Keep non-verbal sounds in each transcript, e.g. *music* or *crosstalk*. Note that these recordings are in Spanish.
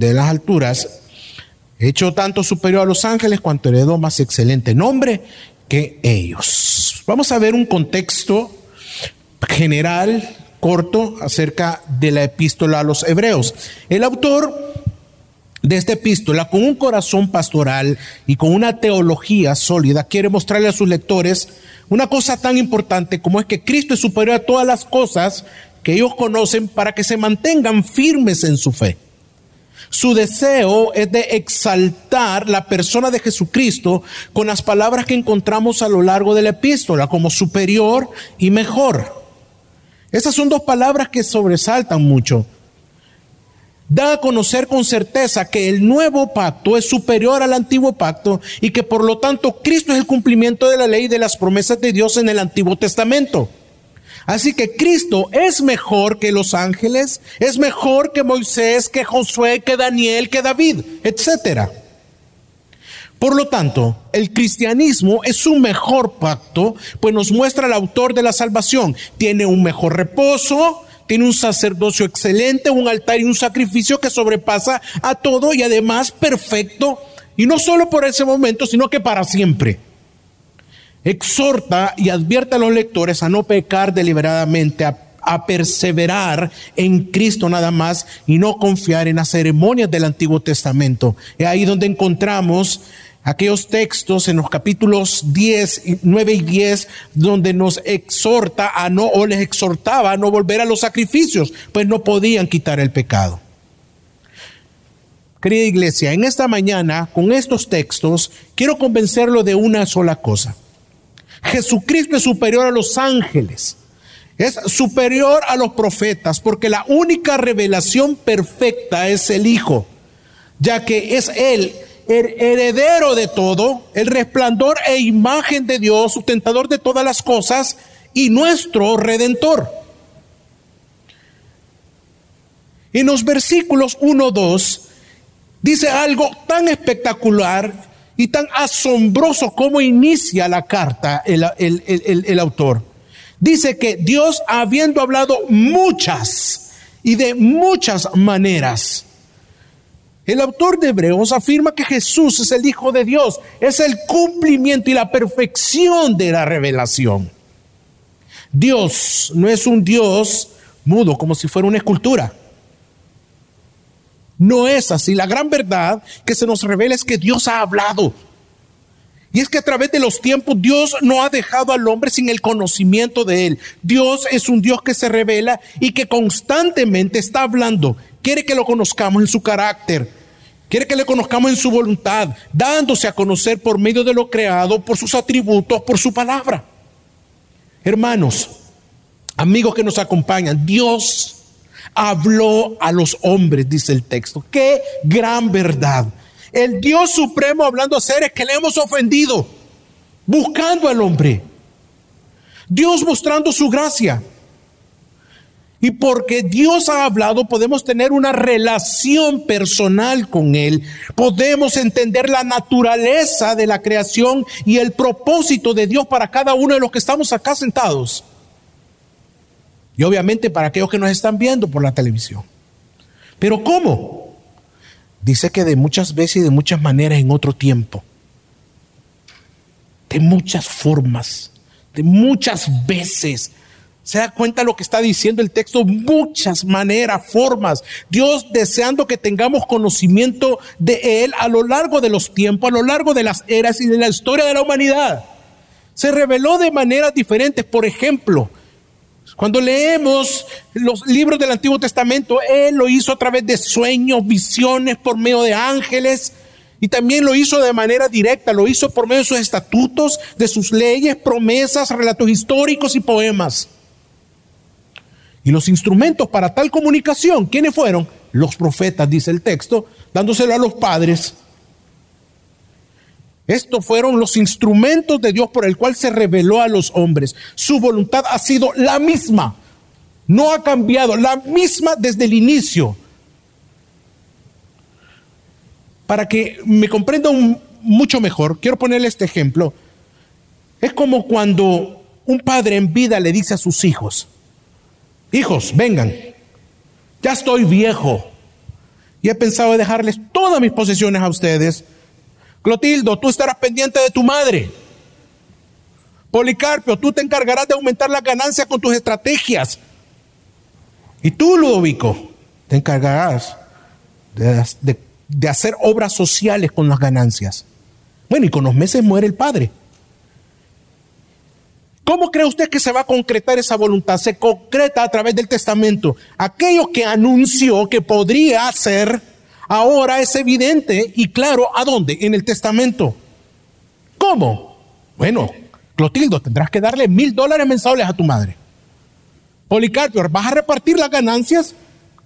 de las alturas, hecho tanto superior a los ángeles cuanto heredó más excelente nombre que ellos. Vamos a ver un contexto general, corto, acerca de la epístola a los hebreos. El autor de esta epístola, con un corazón pastoral y con una teología sólida, quiere mostrarle a sus lectores una cosa tan importante como es que Cristo es superior a todas las cosas que ellos conocen para que se mantengan firmes en su fe. Su deseo es de exaltar la persona de Jesucristo con las palabras que encontramos a lo largo de la epístola, como superior y mejor. Esas son dos palabras que sobresaltan mucho da a conocer con certeza que el nuevo pacto es superior al antiguo pacto y que por lo tanto Cristo es el cumplimiento de la ley de las promesas de Dios en el Antiguo Testamento. Así que Cristo es mejor que los ángeles, es mejor que Moisés, que Josué, que Daniel, que David, etc. Por lo tanto, el cristianismo es un mejor pacto, pues nos muestra el autor de la salvación. Tiene un mejor reposo, tiene un sacerdocio excelente, un altar y un sacrificio que sobrepasa a todo y además perfecto, y no solo por ese momento, sino que para siempre. Exhorta y advierte a los lectores a no pecar deliberadamente, a, perseverar en Cristo nada más y no confiar en las ceremonias del Antiguo Testamento. Es ahí donde encontramos aquellos textos en los capítulos 10, 9 y 10, donde nos exhorta a no, o les exhortaba a no volver a los sacrificios, pues no podían quitar el pecado. Querida iglesia, en esta mañana, con estos textos, quiero convencerlo de una sola cosa. Jesucristo es superior a los ángeles, es superior a los profetas, porque la única revelación perfecta es el Hijo, ya que es Él heredero de todo, el resplandor e imagen de Dios, sustentador de todas las cosas y nuestro redentor. En los versículos 1, 2 dice algo tan espectacular y tan asombroso como inicia la carta el, el autor. Dice que Dios habiendo hablado muchas y de muchas maneras el autor de Hebreos afirma que Jesús es el Hijo de Dios, es el cumplimiento y la perfección de la revelación. Dios no es un Dios mudo como si fuera una escultura. No es así. La gran verdad que se nos revela es que Dios ha hablado. Y es que a través de los tiempos Dios no ha dejado al hombre sin el conocimiento de él. Dios es un Dios que se revela y que constantemente está hablando. Quiere que lo conozcamos en su carácter, Quiere que le conozcamos en su voluntad, dándose a conocer por medio de lo creado, por sus atributos, por su palabra. Hermanos, amigos que nos acompañan, Dios habló a los hombres, dice el texto. Qué gran verdad. El Dios supremo hablando a seres que le hemos ofendido, buscando al hombre. Dios mostrando su gracia. Y porque Dios ha hablado, podemos tener una relación personal con Él. Podemos entender la naturaleza de la creación y el propósito de Dios para cada uno de los que estamos acá sentados. Y obviamente para aquellos que nos están viendo por la televisión. Pero ¿cómo? Dice que de muchas veces y de muchas maneras en otro tiempo. De muchas formas. De muchas veces ¿Se da cuenta lo que está diciendo el texto? Muchas maneras, formas. Dios deseando que tengamos conocimiento de Él a lo largo de los tiempos, a lo largo de las eras y de la historia de la humanidad. Se reveló de maneras diferentes. Por ejemplo, cuando leemos los libros del Antiguo Testamento, Él lo hizo a través de sueños, visiones, por medio de ángeles. Y también lo hizo de manera directa, lo hizo por medio de sus estatutos, de sus leyes, promesas, relatos históricos y poemas. Y los instrumentos para tal comunicación, ¿quiénes fueron? los profetas, dice el texto, dándoselo a los padres. Estos fueron los instrumentos de Dios por el cual se reveló a los hombres. Su voluntad ha sido la misma, no ha cambiado, la misma desde el inicio. Para que me comprenda mucho mejor, quiero ponerle este ejemplo. Es como cuando un padre en vida le dice a sus hijos, hijos, vengan, ya estoy viejo y he pensado dejarles todas mis posesiones a ustedes. Clotildo, tú estarás pendiente de tu madre. Policarpio, tú te encargarás de aumentar las ganancias con tus estrategias. Y tú, Ludovico, te encargarás de, hacer obras sociales con las ganancias. Bueno, y con los meses muere el padre. ¿Cómo cree usted que se va a concretar esa voluntad? Se concreta a través del testamento. Aquello que anunció que podría ser, ahora es evidente y claro, ¿a dónde? En el testamento. ¿Cómo? Bueno, Clotildo, tendrás que darle mil dólares mensuales a tu madre. Policarpio, vas a repartir las ganancias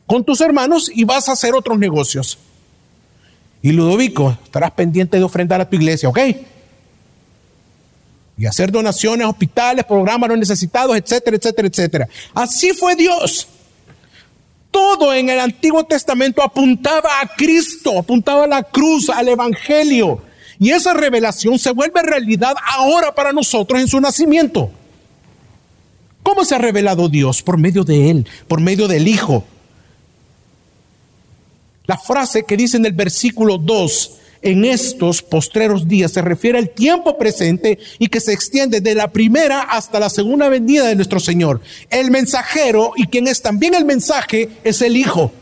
con tus hermanos y vas a hacer otros negocios. Y Ludovico, estarás pendiente de ofrendar a tu iglesia, ¿ok? y hacer donaciones a hospitales, programas los necesitados, etcétera, etcétera, etcétera. Así fue Dios. Todo en el Antiguo Testamento apuntaba a Cristo, apuntaba a la cruz, al Evangelio. Y esa revelación se vuelve realidad ahora para nosotros en su nacimiento. ¿Cómo se ha revelado Dios? Por medio de Él, por medio del Hijo. La frase que dice en el versículo 2, en estos postreros días se refiere al tiempo presente y que se extiende de la primera hasta la segunda venida de nuestro Señor. El mensajero y quien es también el mensaje es el Hijo.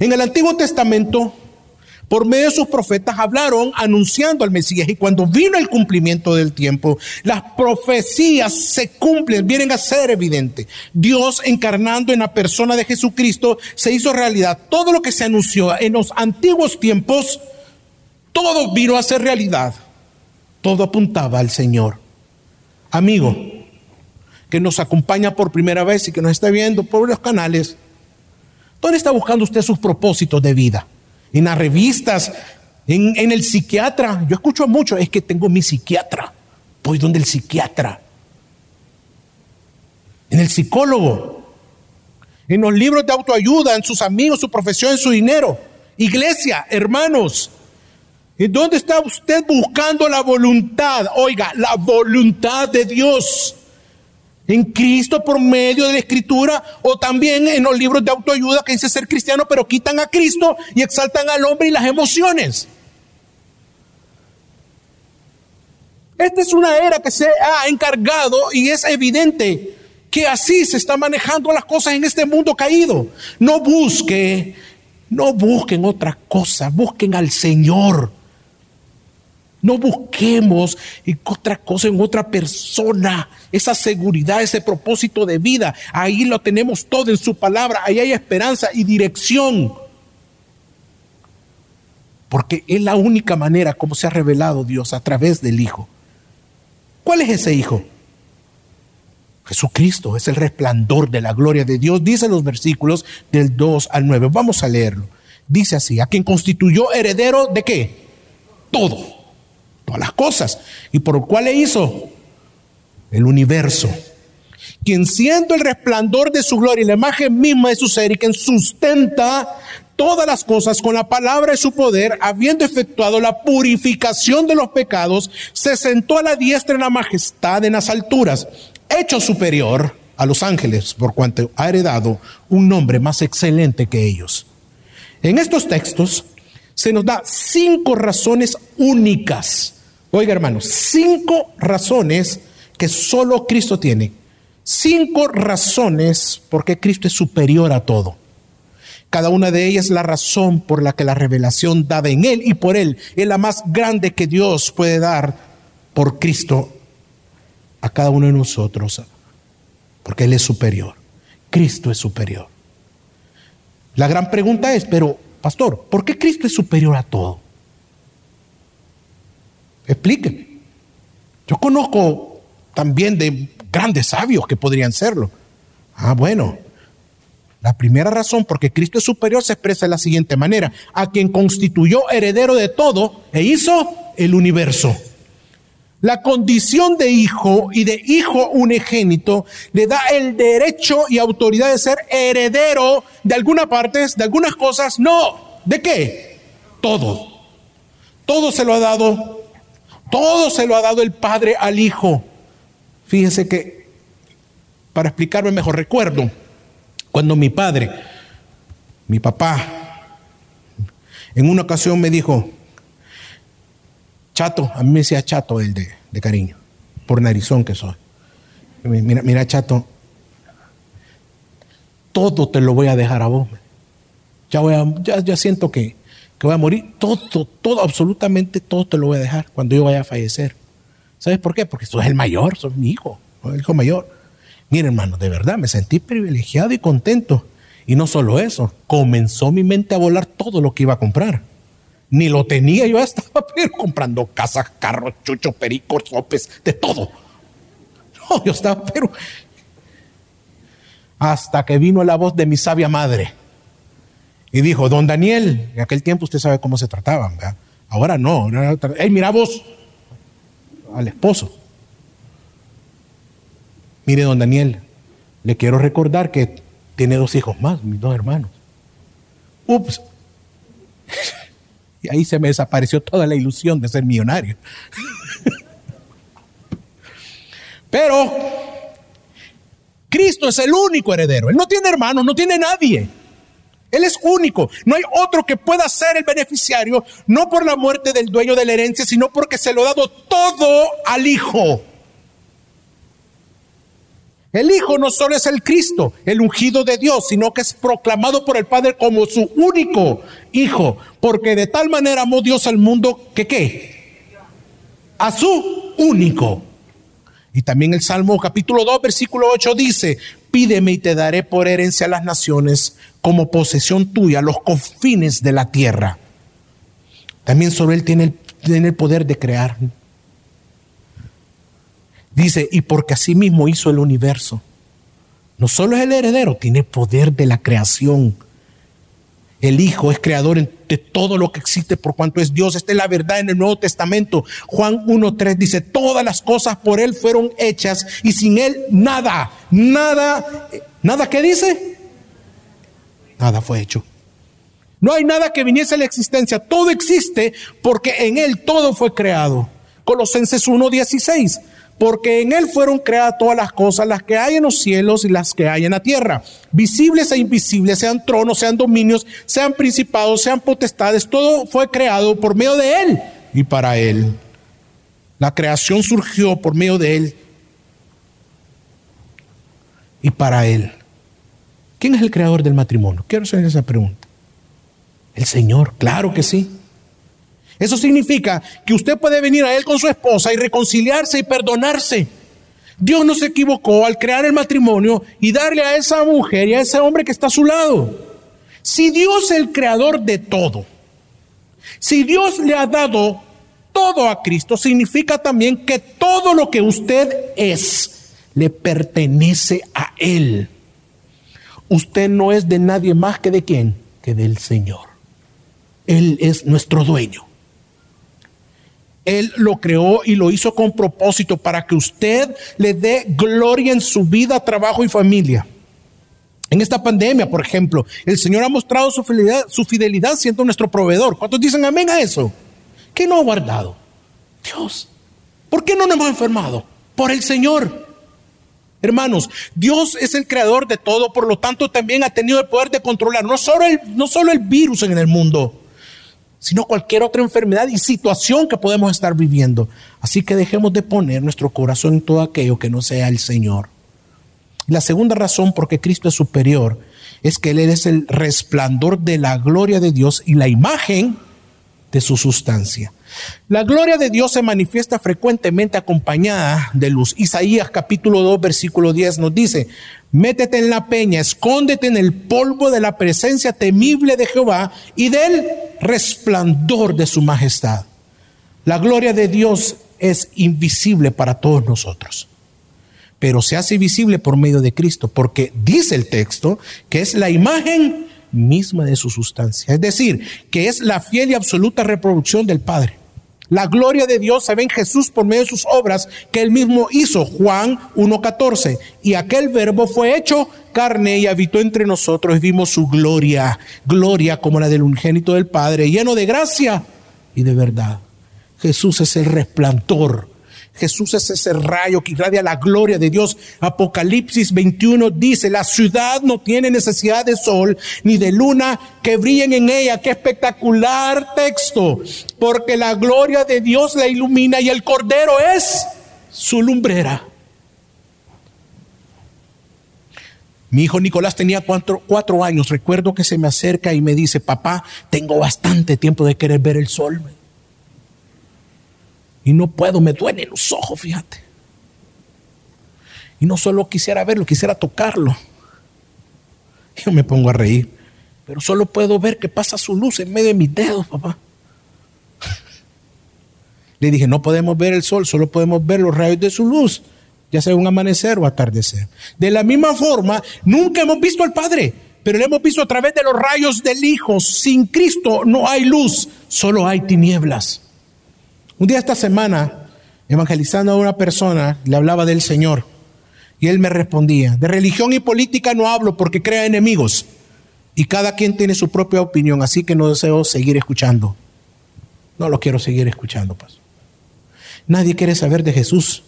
En el Antiguo Testamento por medio de sus profetas hablaron anunciando al Mesías y cuando vino el cumplimiento del tiempo, las profecías se cumplen, vienen a ser evidentes. Dios encarnando en la persona de Jesucristo se hizo realidad. Todo lo que se anunció en los antiguos tiempos, todo vino a ser realidad. Todo apuntaba al Señor. Amigo, que nos acompaña por primera vez y que nos está viendo por los canales, ¿dónde está buscando usted sus propósitos de vida? En las revistas, en, el psiquiatra. Yo escucho mucho, es que tengo mi psiquiatra. Voy donde el psiquiatra. En el psicólogo. En los libros de autoayuda, en sus amigos, su profesión, en su dinero. Iglesia, hermanos. ¿En dónde está usted buscando la voluntad? Oiga, la voluntad de Dios en Cristo por medio de la escritura o también en los libros de autoayuda que dice ser cristiano pero quitan a Cristo y exaltan al hombre y las emociones. Esta es una era que se ha encargado y es evidente que así se están manejando las cosas en este mundo caído. No busque, no busquen otra cosa, busquen al Señor. No busquemos otra cosa en otra persona, esa seguridad, ese propósito de vida. Ahí lo tenemos todo en su palabra, ahí hay esperanza y dirección. Porque es la única manera como se ha revelado Dios a través del Hijo. ¿Cuál es ese Hijo? Jesucristo es el resplandor de la gloria de Dios, dice los versículos del 2 al 9. Vamos a leerlo. Dice así, a quien constituyó heredero de qué? Todo todas las cosas. ¿Y por cuál le hizo? El universo. Quien siendo el resplandor de su gloria y la imagen misma de su ser y quien sustenta todas las cosas con la palabra de su poder, habiendo efectuado la purificación de los pecados, se sentó a la diestra en la majestad en las alturas, hecho superior a los ángeles, por cuanto ha heredado un nombre más excelente que ellos. En estos textos se nos da cinco razones únicas Oiga, hermanos, cinco razones que solo Cristo tiene. Cinco razones por qué Cristo es superior a todo. Cada una de ellas es la razón por la que la revelación dada en Él y por Él es la más grande que Dios puede dar por Cristo a cada uno de nosotros. Porque Él es superior. Cristo es superior. La gran pregunta es, pero, pastor, ¿por qué Cristo es superior a todo? Explíqueme. Yo conozco también de grandes sabios que podrían serlo. Ah, bueno. La primera razón porque Cristo es superior se expresa de la siguiente manera. A quien constituyó heredero de todo e hizo el universo. La condición de hijo y de hijo unigénito le da el derecho y autoridad de ser heredero de algunas partes, de algunas cosas. No, ¿de qué? Todo. Todo se lo ha dado, todo se lo ha dado el Padre al Hijo. Fíjense que, para explicarme mejor, recuerdo cuando mi padre, mi papá, en una ocasión me dijo, Chato, a mí me decía Chato el de, de cariño, por narizón que soy. Mira, mira, Chato, todo te lo voy a dejar a vos. Ya, voy a, ya, ya siento que, que voy a morir. Todo, todo, absolutamente todo te lo voy a dejar cuando yo vaya a fallecer. ¿Sabes por qué? Porque sos el mayor, sos mi hijo, el hijo mayor. Mira, hermano, de verdad me sentí privilegiado y contento. Y no solo eso, comenzó mi mente a volar todo lo que iba a comprar ni lo tenía, yo estaba *laughs* pero comprando casas, carros, chuchos, pericos, sopes, de todo. No, yo estaba pero hasta que vino la voz de mi sabia madre y dijo, don Daniel, en aquel tiempo usted sabe cómo se trataban, ¿verdad? ahora no, hey, mira vos, al esposo. Mire, don Daniel, le quiero recordar que tiene dos hijos más, mis dos hermanos. Ups, *laughs* y ahí se me desapareció toda la ilusión de ser millonario. *laughs* Pero Cristo es el único heredero. Él no tiene hermanos, no tiene nadie. Él es único. No hay otro que pueda ser el beneficiario, no por la muerte del dueño de la herencia, sino porque se lo ha dado todo al Hijo. El Hijo no solo es el Cristo, el ungido de Dios, sino que es proclamado por el Padre como su único Hijo, porque de tal manera amó Dios al mundo que qué? A su único. Y también el Salmo capítulo 2, versículo 8 dice, pídeme y te daré por herencia a las naciones como posesión tuya, los confines de la tierra. También sobre él tiene el, tiene el poder de crear Dice, y porque así mismo hizo el universo. No solo es el heredero, tiene poder de la creación. El Hijo es creador de todo lo que existe por cuanto es Dios. Esta es la verdad en el Nuevo Testamento. Juan 1.3 dice, todas las cosas por Él fueron hechas y sin Él nada, nada, nada que dice, nada fue hecho. No hay nada que viniese a la existencia. Todo existe porque en Él todo fue creado. Colosenses 1.16 porque en Él fueron creadas todas las cosas, las que hay en los cielos y las que hay en la tierra, visibles e invisibles, sean tronos, sean dominios, sean principados, sean potestades, todo fue creado por medio de Él y para Él. La creación surgió por medio de Él y para Él. ¿Quién es el creador del matrimonio? Quiero hacer esa pregunta. El Señor, claro que sí. Eso significa que usted puede venir a Él con su esposa y reconciliarse y perdonarse. Dios no se equivocó al crear el matrimonio y darle a esa mujer y a ese hombre que está a su lado. Si Dios es el creador de todo, si Dios le ha dado todo a Cristo, significa también que todo lo que usted es le pertenece a Él. Usted no es de nadie más que de quién, que del Señor. Él es nuestro dueño. Él lo creó y lo hizo con propósito para que usted le dé gloria en su vida, trabajo y familia. En esta pandemia, por ejemplo, el Señor ha mostrado su fidelidad, su fidelidad siendo nuestro proveedor. ¿Cuántos dicen amén a eso? ¿Qué no ha guardado? Dios. ¿Por qué no nos hemos enfermado? Por el Señor. Hermanos, Dios es el creador de todo, por lo tanto también ha tenido el poder de controlar no solo el, no solo el virus en el mundo, sino cualquier otra enfermedad y situación que podemos estar viviendo. Así que dejemos de poner nuestro corazón en todo aquello que no sea el Señor. La segunda razón por qué Cristo es superior es que Él es el resplandor de la gloria de Dios y la imagen de su sustancia. La gloria de Dios se manifiesta frecuentemente acompañada de luz. Isaías capítulo 2 versículo 10 nos dice, métete en la peña, escóndete en el polvo de la presencia temible de Jehová y del resplandor de su majestad. La gloria de Dios es invisible para todos nosotros. pero se hace visible por medio de Cristo, porque dice el texto que es la imagen misma de su sustancia, es decir, que es la fiel y absoluta reproducción del Padre. La gloria de Dios se ve en Jesús por medio de sus obras que él mismo hizo, Juan 1.14. Y aquel verbo fue hecho carne y habitó entre nosotros y vimos su gloria, gloria como la del unigénito del Padre, lleno de gracia y de verdad. Jesús es el resplandor Jesús es ese rayo que irradia la gloria de Dios. Apocalipsis 21 dice, la ciudad no tiene necesidad de sol ni de luna que brillen en ella. Qué espectacular texto, porque la gloria de Dios la ilumina y el cordero es su lumbrera. Mi hijo Nicolás tenía cuatro, cuatro, años. Recuerdo que se me acerca y me dice, papá, tengo bastante tiempo de querer ver el sol. Y no puedo, me duelen los ojos, fíjate. Y no solo quisiera verlo, quisiera tocarlo. Yo me pongo a reír. Pero solo puedo ver que pasa su luz en medio de mis dedos, papá. *laughs* Le dije, no podemos ver el sol, solo podemos ver los rayos de su luz, ya sea un amanecer o atardecer. De la misma forma, nunca hemos visto al Padre, pero lo hemos visto a través de los rayos del Hijo. Sin Cristo no hay luz, solo hay tinieblas. Un día esta semana, evangelizando a una persona, le hablaba del Señor y él me respondía, de religión y política no hablo porque crea enemigos y cada quien tiene su propia opinión, así que no deseo seguir escuchando. No lo quiero seguir escuchando, pues. Nadie quiere saber de Jesús.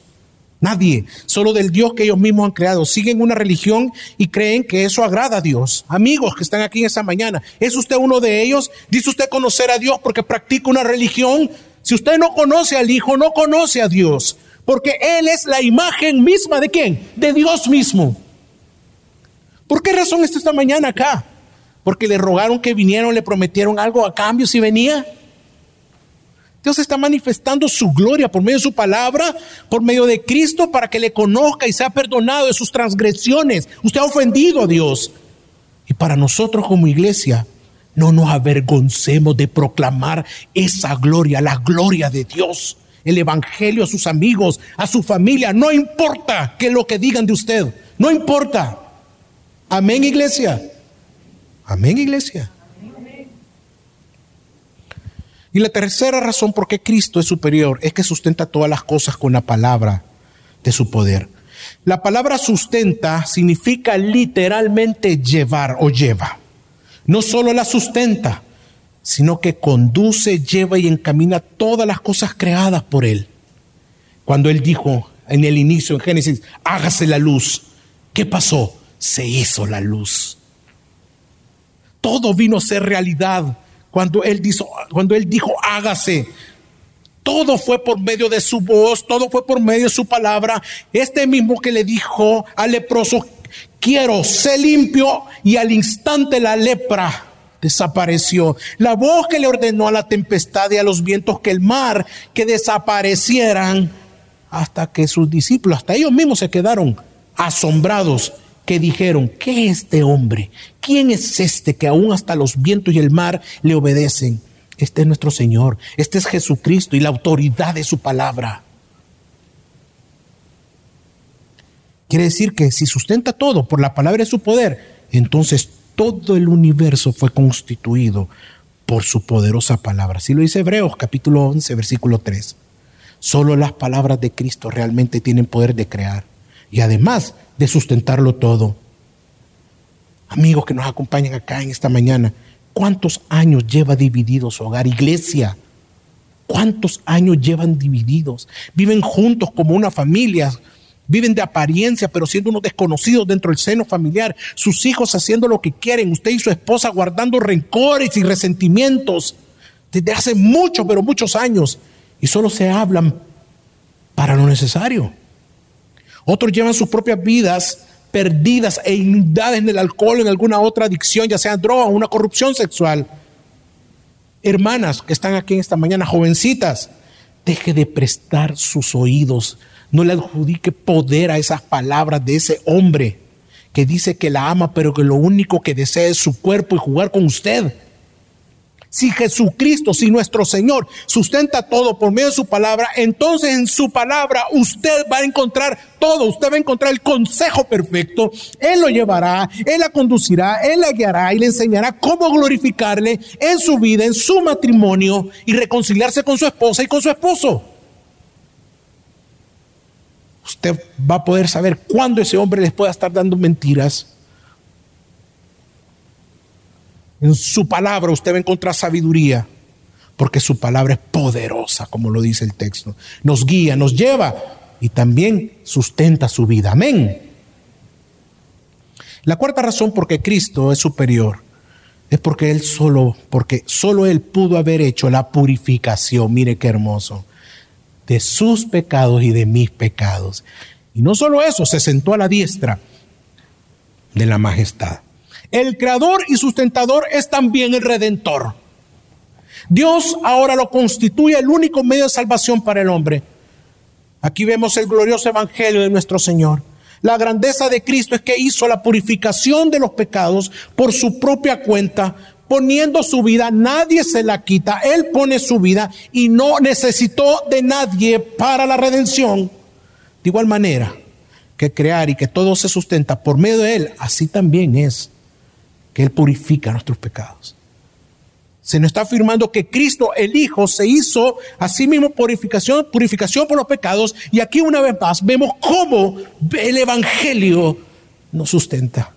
Nadie, solo del Dios que ellos mismos han creado. Siguen una religión y creen que eso agrada a Dios. Amigos que están aquí en esta mañana, ¿es usted uno de ellos? ¿Dice usted conocer a Dios porque practica una religión? Si usted no conoce al Hijo, no conoce a Dios, porque Él es la imagen misma de quién? De Dios mismo. ¿Por qué razón está esta mañana acá? Porque le rogaron que vinieron, le prometieron algo a cambio si venía. Dios está manifestando su gloria por medio de su palabra, por medio de Cristo, para que le conozca y sea perdonado de sus transgresiones. Usted ha ofendido a Dios. Y para nosotros como iglesia, no nos avergoncemos de proclamar esa gloria, la gloria de Dios, el Evangelio a sus amigos, a su familia. No importa que lo que digan de usted, no importa. Amén, iglesia. Amén, iglesia. Y la tercera razón por qué Cristo es superior es que sustenta todas las cosas con la palabra de su poder. La palabra sustenta significa literalmente llevar o lleva no solo la sustenta, sino que conduce, lleva y encamina todas las cosas creadas por Él. Cuando Él dijo en el inicio, en Génesis, hágase la luz, ¿qué pasó? Se hizo la luz. Todo vino a ser realidad cuando Él dijo, cuando él dijo hágase. Todo fue por medio de su voz, todo fue por medio de su palabra. Este mismo que le dijo al leproso, quiero, sé limpio y al instante la lepra desapareció. La voz que le ordenó a la tempestad y a los vientos que el mar que desaparecieran hasta que sus discípulos, hasta ellos mismos se quedaron asombrados que dijeron, ¿qué es este hombre? ¿Quién es este que aún hasta los vientos y el mar le obedecen? Este es nuestro Señor, este es Jesucristo y la autoridad de su palabra. Quiere decir que si sustenta todo por la palabra de su poder, entonces todo el universo fue constituido por su poderosa palabra. Así lo dice Hebreos capítulo 11, versículo 3. Solo las palabras de Cristo realmente tienen poder de crear y además de sustentarlo todo. Amigos que nos acompañan acá en esta mañana, ¿cuántos años lleva dividido su hogar, iglesia? ¿Cuántos años llevan divididos? Viven juntos como una familia, Viven de apariencia, pero siendo unos desconocidos dentro del seno familiar. Sus hijos haciendo lo que quieren. Usted y su esposa guardando rencores y resentimientos desde hace muchos, pero muchos años. Y solo se hablan para lo necesario. Otros llevan sus propias vidas perdidas e inundadas en el alcohol, en alguna otra adicción, ya sea droga o una corrupción sexual. Hermanas que están aquí esta mañana, jovencitas, deje de prestar sus oídos no le adjudique poder a esas palabras de ese hombre que dice que la ama, pero que lo único que desea es su cuerpo y jugar con usted. Si Jesucristo, si nuestro Señor sustenta todo por medio de su palabra, entonces en su palabra usted va a encontrar todo, usted va a encontrar el consejo perfecto. Él lo llevará, Él la conducirá, Él la guiará y le enseñará cómo glorificarle en su vida, en su matrimonio y reconciliarse con su esposa y con su esposo. Usted va a poder saber cuándo ese hombre les pueda estar dando mentiras en su palabra usted va a encontrar sabiduría, porque su palabra es poderosa, como lo dice el texto. Nos guía, nos lleva y también sustenta su vida. Amén. La cuarta razón por qué Cristo es superior es porque él solo, porque solo él pudo haber hecho la purificación, mire qué hermoso, de sus pecados y de mis pecados. Y no solo eso, se sentó a la diestra de la majestad. El creador y sustentador es también el redentor. Dios ahora lo constituye el único medio de salvación para el hombre. Aquí vemos el glorioso evangelio de nuestro Señor. La grandeza de Cristo es que hizo la purificación de los pecados por su propia cuenta, poniendo su vida, nadie se la quita, Él pone su vida y no necesitó de nadie para la redención. De igual manera que crear y que todo se sustenta por medio de Él, así también es que Él purifica nuestros pecados. Se nos está afirmando que Cristo, el Hijo, se hizo a sí mismo purificación, purificación por los pecados. Y aquí una vez más vemos cómo el Evangelio nos sustenta.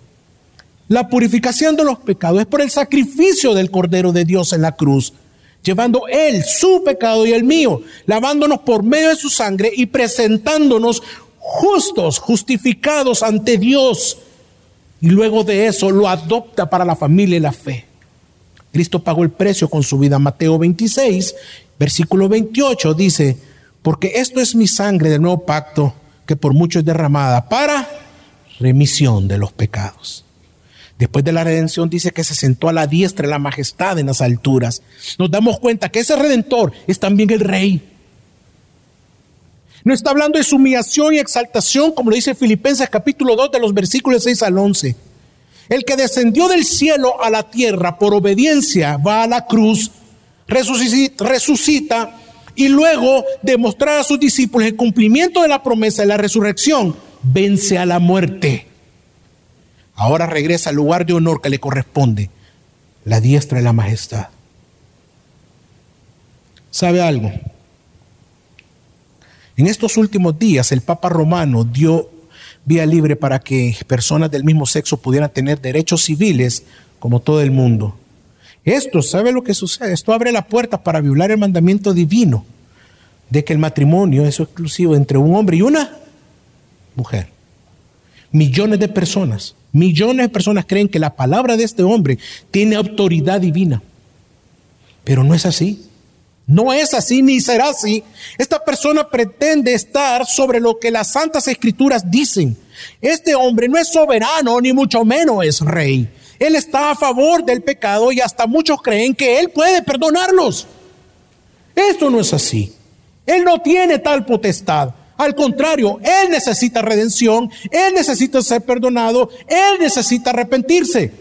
La purificación de los pecados es por el sacrificio del Cordero de Dios en la cruz, llevando Él su pecado y el mío, lavándonos por medio de su sangre y presentándonos justos, justificados ante Dios y luego de eso lo adopta para la familia y la fe. Cristo pagó el precio con su vida. Mateo 26, versículo 28 dice, porque esto es mi sangre del nuevo pacto que por mucho es derramada para remisión de los pecados. Después de la redención dice que se sentó a la diestra de la majestad en las alturas. Nos damos cuenta que ese redentor es también el rey. No está hablando de su humillación y exaltación, como lo dice Filipenses capítulo 2 de los versículos 6 al 11. El que descendió del cielo a la tierra por obediencia va a la cruz, resucita, resucita y luego de mostrar a sus discípulos el cumplimiento de la promesa de la resurrección, vence a la muerte. Ahora regresa al lugar de honor que le corresponde, la diestra de la majestad. ¿Sabe algo? En estos últimos días el Papa Romano dio vía libre para que personas del mismo sexo pudieran tener derechos civiles como todo el mundo. Esto, ¿sabe lo que sucede? Esto abre la puerta para violar el mandamiento divino de que el matrimonio es exclusivo entre un hombre y una mujer. Millones de personas, millones de personas creen que la palabra de este hombre tiene autoridad divina, pero no es así. No es así ni será así. Esta persona pretende estar sobre lo que las santas escrituras dicen. Este hombre no es soberano ni mucho menos es rey. Él está a favor del pecado y hasta muchos creen que él puede perdonarlos. Esto no es así. Él no tiene tal potestad. Al contrario, él necesita redención, él necesita ser perdonado, él necesita arrepentirse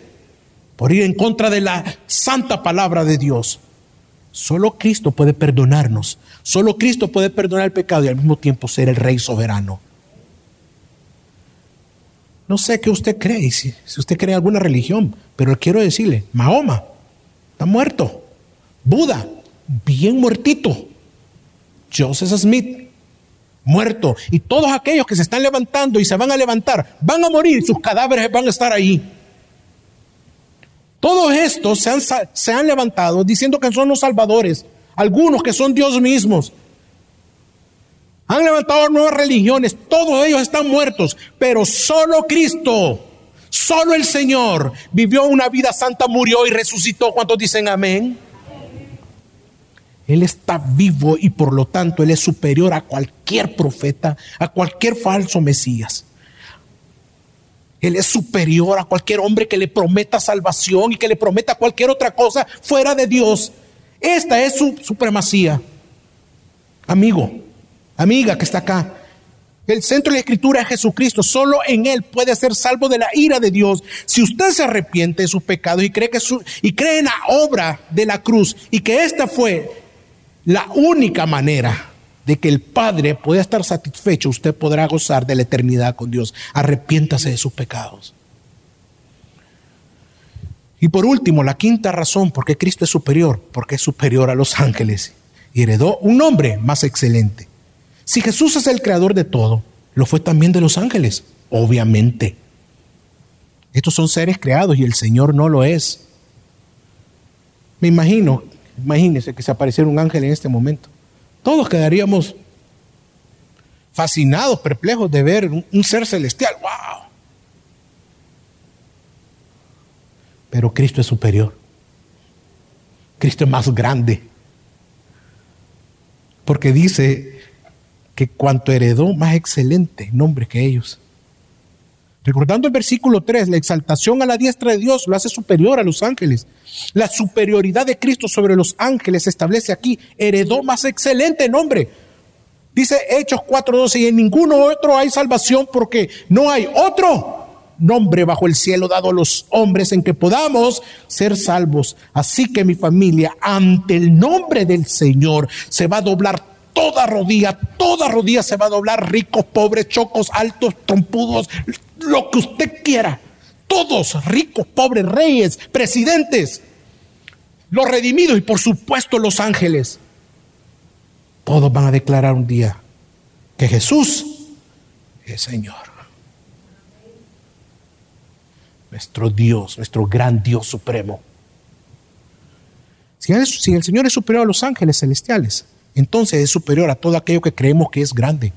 por ir en contra de la santa palabra de Dios. Solo Cristo puede perdonarnos. Solo Cristo puede perdonar el pecado y al mismo tiempo ser el Rey soberano. No sé qué usted cree, si, usted cree en alguna religión, pero quiero decirle, Mahoma está muerto. Buda, bien muertito. Joseph Smith, muerto. Y todos aquellos que se están levantando y se van a levantar, van a morir, sus cadáveres van a estar ahí. Todos estos se han, se han levantado diciendo que son los salvadores, algunos que son Dios mismos. Han levantado nuevas religiones, todos ellos están muertos, pero solo Cristo, solo el Señor vivió una vida santa, murió y resucitó. ¿Cuántos dicen amén? Él está vivo y por lo tanto Él es superior a cualquier profeta, a cualquier falso Mesías. Él es superior a cualquier hombre que le prometa salvación y que le prometa cualquier otra cosa fuera de Dios. Esta es su supremacía. Amigo, amiga que está acá, El centro de la escritura es Jesucristo. Solo en Él puede ser salvo de la ira de Dios. Si usted se arrepiente de sus pecados y cree, que su, y cree en la obra de la cruz y que esta fue la única manera de que el Padre pueda estar satisfecho, usted podrá gozar de la eternidad con Dios. Arrepiéntase de sus pecados. Y por último, la quinta razón por qué Cristo es superior, porque es superior a los ángeles y heredó un nombre más excelente. Si Jesús es el creador de todo, lo fue también de los ángeles, obviamente. Estos son seres creados y el Señor no lo es. Me imagino, imagínese que se apareciera un ángel en este momento. Todos quedaríamos fascinados, perplejos de ver un, un ser celestial. ¡Wow! Pero Cristo es superior. Cristo es más grande. Porque dice que cuanto heredó más excelente nombre que ellos. Recordando el versículo 3, la exaltación a la diestra de Dios lo hace superior a los ángeles. La superioridad de Cristo sobre los ángeles se establece aquí. Heredó más excelente nombre. Dice Hechos 4:12, y en ninguno otro hay salvación porque no hay otro nombre bajo el cielo dado a los hombres en que podamos ser salvos. Así que mi familia, ante el nombre del Señor, se va a doblar toda rodilla, toda rodilla se va a doblar, ricos, pobres, chocos, altos, trompudos, lo que usted quiera. Todos, ricos, pobres, reyes, presidentes, los redimidos y por supuesto los ángeles. Todos van a declarar un día que Jesús es Señor. Nuestro Dios, nuestro gran Dios supremo. Si el Señor es superior a los ángeles celestiales, entonces es superior a todo aquello que creemos que es grande,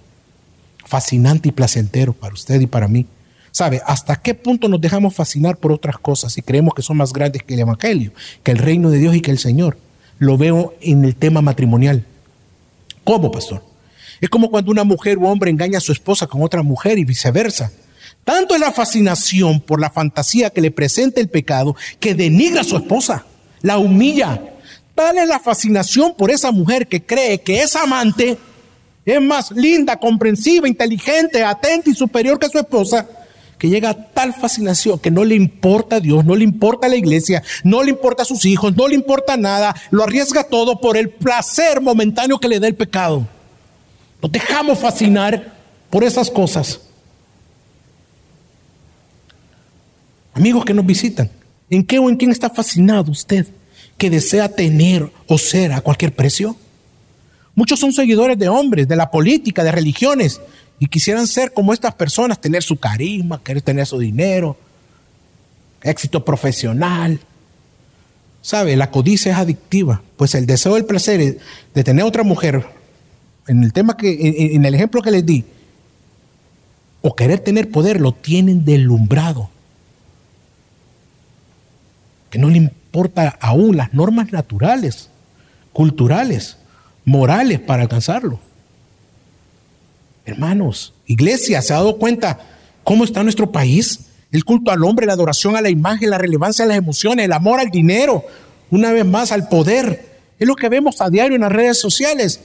fascinante y placentero para usted y para mí. ¿Sabe hasta qué punto nos dejamos fascinar por otras cosas y creemos que son más grandes que el Evangelio, que el reino de Dios y que el Señor? Lo veo en el tema matrimonial. ¿Cómo, pastor? Es como cuando una mujer o hombre engaña a su esposa con otra mujer y viceversa. Tanto es la fascinación por la fantasía que le presenta el pecado que denigra a su esposa, la humilla, Tal es la fascinación por esa mujer que cree que es amante es más linda, comprensiva, inteligente, atenta y superior que su esposa, que llega a tal fascinación que no le importa a Dios, no le importa a la iglesia, no le importa a sus hijos, no le importa nada, lo arriesga todo por el placer momentáneo que le da el pecado. Nos dejamos fascinar por esas cosas. Amigos que nos visitan, ¿en qué o en quién está fascinado usted? Que desea tener o ser a cualquier precio? Muchos son seguidores de hombres, de la política, de religiones, y quisieran ser como estas personas, tener su carisma, querer tener su dinero, éxito profesional. ¿Sabe? La codicia es adictiva, pues el deseo del placer de tener otra mujer, en el tema que, en el ejemplo que les di, o querer tener poder, lo tienen deslumbrado. Que no le importa aún las normas naturales, culturales, morales para alcanzarlo. Hermanos, iglesia, ¿se ha dado cuenta cómo está nuestro país? El culto al hombre, la adoración a la imagen, la relevancia a las emociones, el amor al dinero, una vez más al poder. Es lo que vemos a diario en las redes sociales.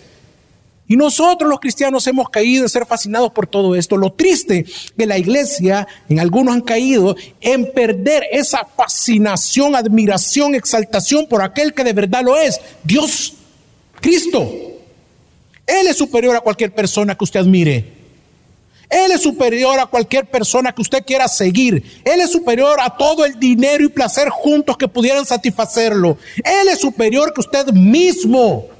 Y nosotros los cristianos hemos caído en ser fascinados por todo esto. Lo triste de la iglesia, en algunos han caído en perder esa fascinación, admiración, exaltación por aquel que de verdad lo es, Dios, Cristo. Él es superior a cualquier persona que usted admire. Él es superior a cualquier persona que usted quiera seguir. Él es superior a todo el dinero y placer juntos que pudieran satisfacerlo. Él es superior que usted mismo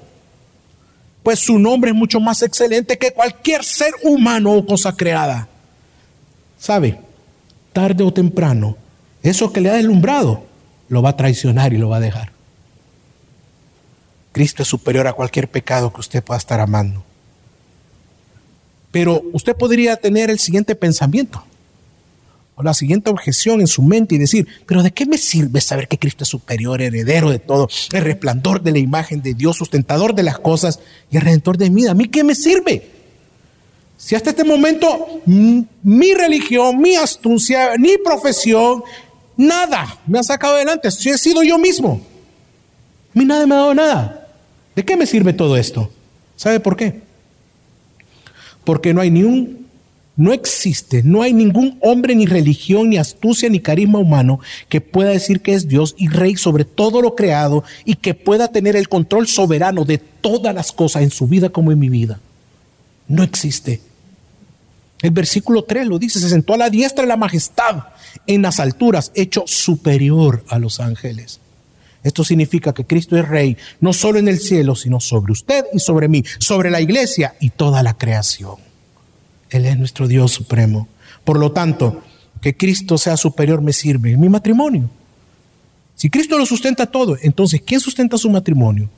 pues su nombre es mucho más excelente que cualquier ser humano o cosa creada. ¿Sabe? Tarde o temprano, eso que le ha deslumbrado lo va a traicionar y lo va a dejar. Cristo es superior a cualquier pecado que usted pueda estar amando. Pero usted podría tener el siguiente pensamiento la siguiente objeción en su mente y decir, pero ¿de qué me sirve saber que Cristo es superior, heredero de todo, el resplandor de la imagen de Dios, sustentador de las cosas y el redentor de vida? ¿A mí qué me sirve? Si hasta este momento mi religión, mi astucia, mi profesión, nada me ha sacado adelante, si he sido yo mismo. A mí nada me ha dado nada. ¿De qué me sirve todo esto? ¿Sabe por qué? Porque no hay ni un no existe, no hay ningún hombre, ni religión, ni astucia, ni carisma humano que pueda decir que es Dios y rey sobre todo lo creado y que pueda tener el control soberano de todas las cosas en su vida como en mi vida. No existe. El versículo 3 lo dice, se sentó a la diestra de la majestad en las alturas, hecho superior a los ángeles. Esto significa que Cristo es rey, no solo en el cielo, sino sobre usted y sobre mí, sobre la iglesia y toda la creación. Él es nuestro Dios supremo. Por lo tanto, que Cristo sea superior me sirve en mi matrimonio. Si Cristo lo sustenta todo, entonces, ¿quién sustenta su matrimonio?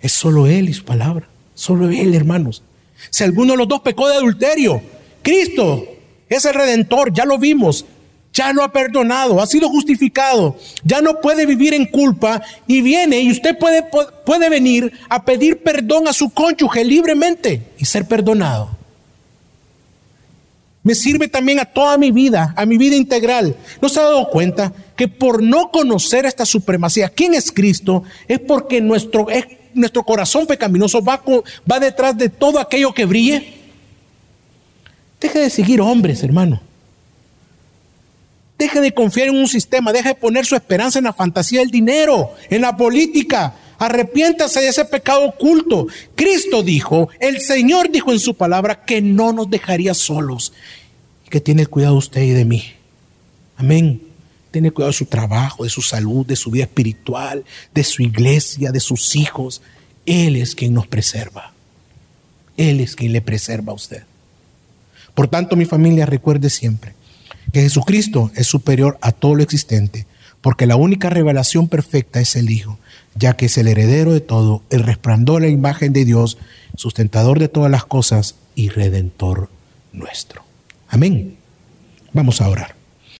Es solo Él y su palabra. Solo Él, hermanos. Si alguno de los dos pecó de adulterio, Cristo es el redentor, ya lo vimos. Ya lo ha perdonado, ha sido justificado, ya no puede vivir en culpa y viene y usted puede, puede venir a pedir perdón a su cónyuge libremente y ser perdonado me sirve también a toda mi vida, a mi vida integral. ¿No se ha dado cuenta que por no conocer esta supremacía, quién es Cristo, es porque nuestro, nuestro corazón pecaminoso va, va detrás de todo aquello que brille? Deje de seguir hombres, hermano. Deje de confiar en un sistema, deje de poner su esperanza en la fantasía del dinero, en la política. Arrepiéntase de ese pecado oculto. Cristo dijo, el Señor dijo en su palabra que no nos dejaría solos. Que tiene cuidado usted y de mí. Amén. Tiene cuidado de su trabajo, de su salud, de su vida espiritual, de su iglesia, de sus hijos. Él es quien nos preserva. Él es quien le preserva a usted. Por tanto, mi familia, recuerde siempre que Jesucristo es superior a todo lo existente, porque la única revelación perfecta es el Hijo ya que es el heredero de todo, el resplandor, la imagen de Dios, sustentador de todas las cosas y redentor nuestro. Amén. Vamos a orar.